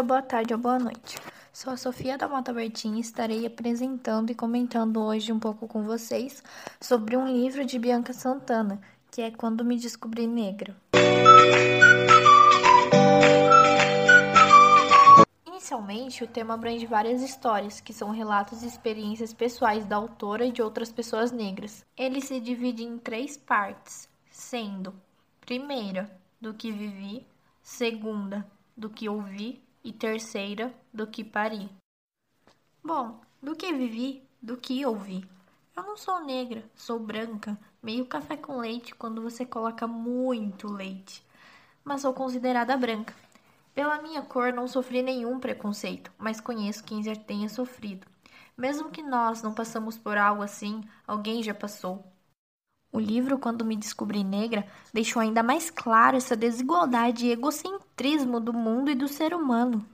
dia, boa tarde ou boa noite. Sou a Sofia da Mota Bertin e estarei apresentando e comentando hoje um pouco com vocês sobre um livro de Bianca Santana, que é Quando Me Descobri Negra. Inicialmente, o tema abrange várias histórias, que são relatos e experiências pessoais da autora e de outras pessoas negras. Ele se divide em três partes, sendo: primeira, do que vivi, segunda, do que ouvi e terceira, do que pari. Bom, do que vivi, do que ouvi. Eu não sou negra, sou branca, meio café com leite quando você coloca muito leite, mas sou considerada branca. Pela minha cor não sofri nenhum preconceito, mas conheço quem já tenha sofrido. Mesmo que nós não passamos por algo assim, alguém já passou. O livro, quando me descobri negra, deixou ainda mais claro essa desigualdade e egocentrismo do mundo e do ser humano.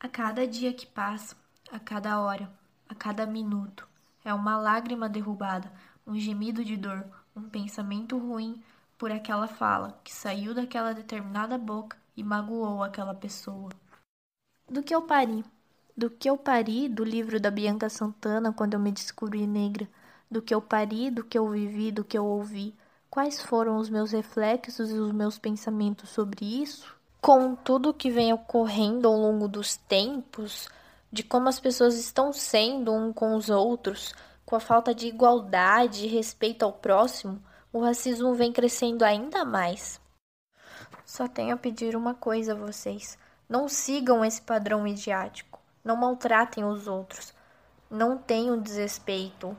A cada dia que passa, a cada hora, a cada minuto, é uma lágrima derrubada, um gemido de dor, um pensamento ruim por aquela fala que saiu daquela determinada boca e magoou aquela pessoa. Do que eu pari? Do que eu pari do livro da Bianca Santana quando eu me descobri negra? do que eu pari, do que eu vivi, do que eu ouvi. Quais foram os meus reflexos e os meus pensamentos sobre isso? Com tudo que vem ocorrendo ao longo dos tempos, de como as pessoas estão sendo um com os outros, com a falta de igualdade e respeito ao próximo, o racismo vem crescendo ainda mais. Só tenho a pedir uma coisa a vocês: não sigam esse padrão midiático, não maltratem os outros, não tenham desrespeito,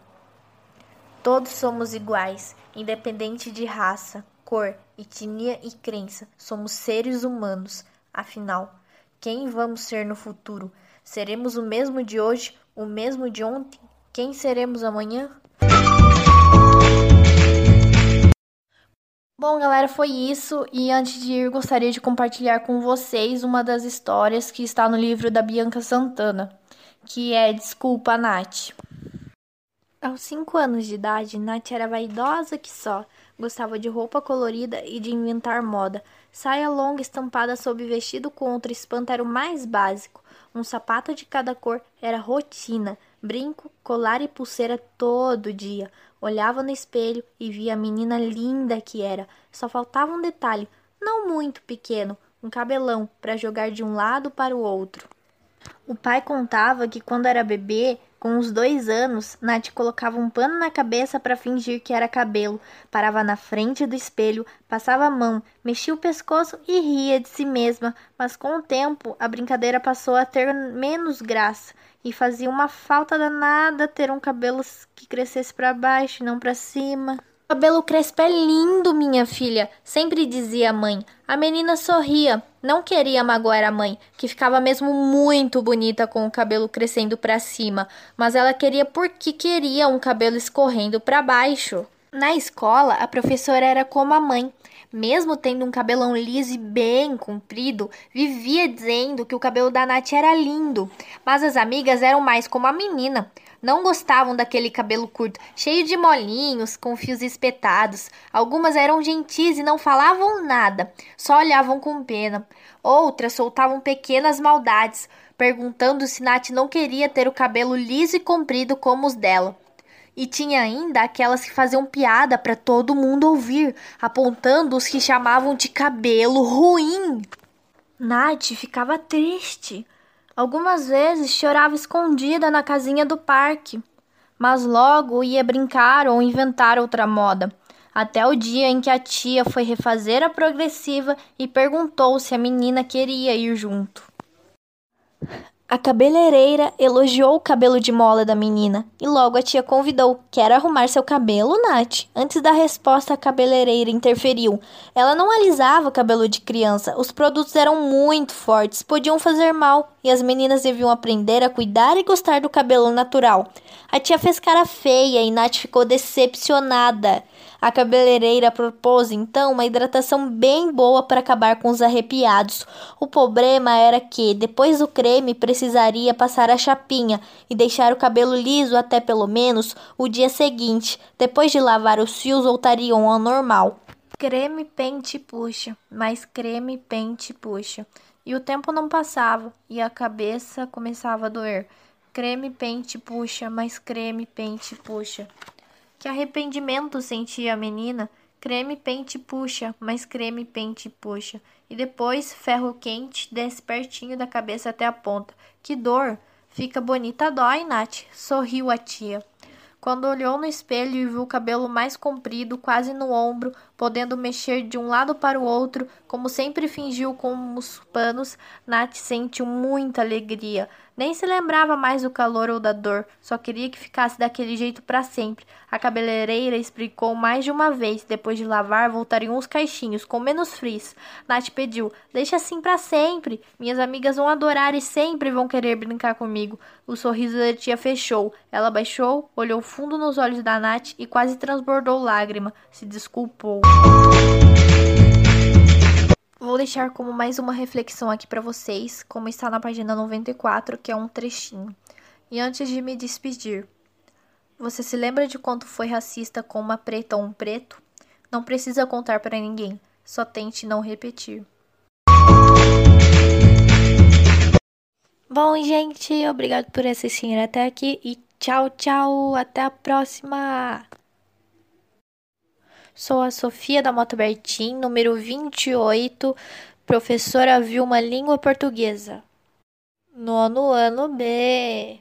Todos somos iguais, independente de raça, cor, etnia e crença. Somos seres humanos. Afinal, quem vamos ser no futuro? Seremos o mesmo de hoje, o mesmo de ontem? Quem seremos amanhã? Bom, galera, foi isso. E antes de ir, gostaria de compartilhar com vocês uma das histórias que está no livro da Bianca Santana, que é Desculpa, Nath. Aos cinco anos de idade, Nath era vaidosa que só. Gostava de roupa colorida e de inventar moda. Saia longa estampada sob vestido com outro espanto era o mais básico. Um sapato de cada cor era rotina. Brinco, colar e pulseira todo dia. Olhava no espelho e via a menina linda que era. Só faltava um detalhe, não muito pequeno, um cabelão para jogar de um lado para o outro. O pai contava que quando era bebê, com uns dois anos, Nath colocava um pano na cabeça para fingir que era cabelo, parava na frente do espelho, passava a mão, mexia o pescoço e ria de si mesma, mas com o tempo a brincadeira passou a ter menos graça e fazia uma falta danada ter um cabelo que crescesse para baixo e não para cima. Cabelo crespo é lindo, minha filha, sempre dizia a mãe. A menina sorria, não queria magoar a mãe, que ficava mesmo muito bonita com o cabelo crescendo para cima, mas ela queria porque queria um cabelo escorrendo para baixo. Na escola, a professora era como a mãe. Mesmo tendo um cabelão liso e bem comprido, vivia dizendo que o cabelo da Nath era lindo, mas as amigas eram mais como a menina. Não gostavam daquele cabelo curto, cheio de molinhos, com fios espetados. Algumas eram gentis e não falavam nada, só olhavam com pena. Outras soltavam pequenas maldades, perguntando se Nath não queria ter o cabelo liso e comprido como os dela. E tinha ainda aquelas que faziam piada para todo mundo ouvir, apontando os que chamavam de cabelo ruim. Nath ficava triste. Algumas vezes chorava escondida na casinha do parque, mas logo ia brincar ou inventar outra moda, até o dia em que a tia foi refazer a progressiva e perguntou se a menina queria ir junto. A cabeleireira elogiou o cabelo de mola da menina e logo a tia convidou: Quer arrumar seu cabelo, Nath? Antes da resposta, a cabeleireira interferiu. Ela não alisava o cabelo de criança, os produtos eram muito fortes, podiam fazer mal e as meninas deviam aprender a cuidar e gostar do cabelo natural. A tia fez cara feia e Nath ficou decepcionada. A cabeleireira propôs então uma hidratação bem boa para acabar com os arrepiados. O problema era que, depois do creme, precisaria passar a chapinha e deixar o cabelo liso até pelo menos o dia seguinte. Depois de lavar, os fios voltariam ao normal. Creme, pente, puxa, mais creme, pente, puxa. E o tempo não passava e a cabeça começava a doer. Creme, pente, puxa, mais creme, pente, puxa. Que arrependimento sentia a menina. Creme, pente, puxa, mais creme, pente, puxa. E depois, ferro quente, desce pertinho da cabeça até a ponta. Que dor! Fica bonita, dói, Nath. Sorriu a tia. Quando olhou no espelho e viu o cabelo mais comprido, quase no ombro, podendo mexer de um lado para o outro, como sempre fingiu com os panos, Nath sentiu muita alegria. Nem se lembrava mais do calor ou da dor, só queria que ficasse daquele jeito para sempre. A cabeleireira explicou mais de uma vez. Depois de lavar, voltariam os caixinhos, com menos frizz. Nath pediu: Deixa assim para sempre. Minhas amigas vão adorar e sempre vão querer brincar comigo. O sorriso da tia fechou. Ela baixou, olhou fundo nos olhos da Nath e quase transbordou lágrima. Se desculpou. Vou deixar como mais uma reflexão aqui para vocês, como está na página 94, que é um trechinho. E antes de me despedir, você se lembra de quanto foi racista com uma preta ou um preto? Não precisa contar para ninguém, só tente não repetir. Bom, gente, obrigado por assistir até aqui e tchau, tchau, até a próxima! Sou a Sofia da Mota Bertin, número 28, professora Vilma Língua Portuguesa. Nono ano B.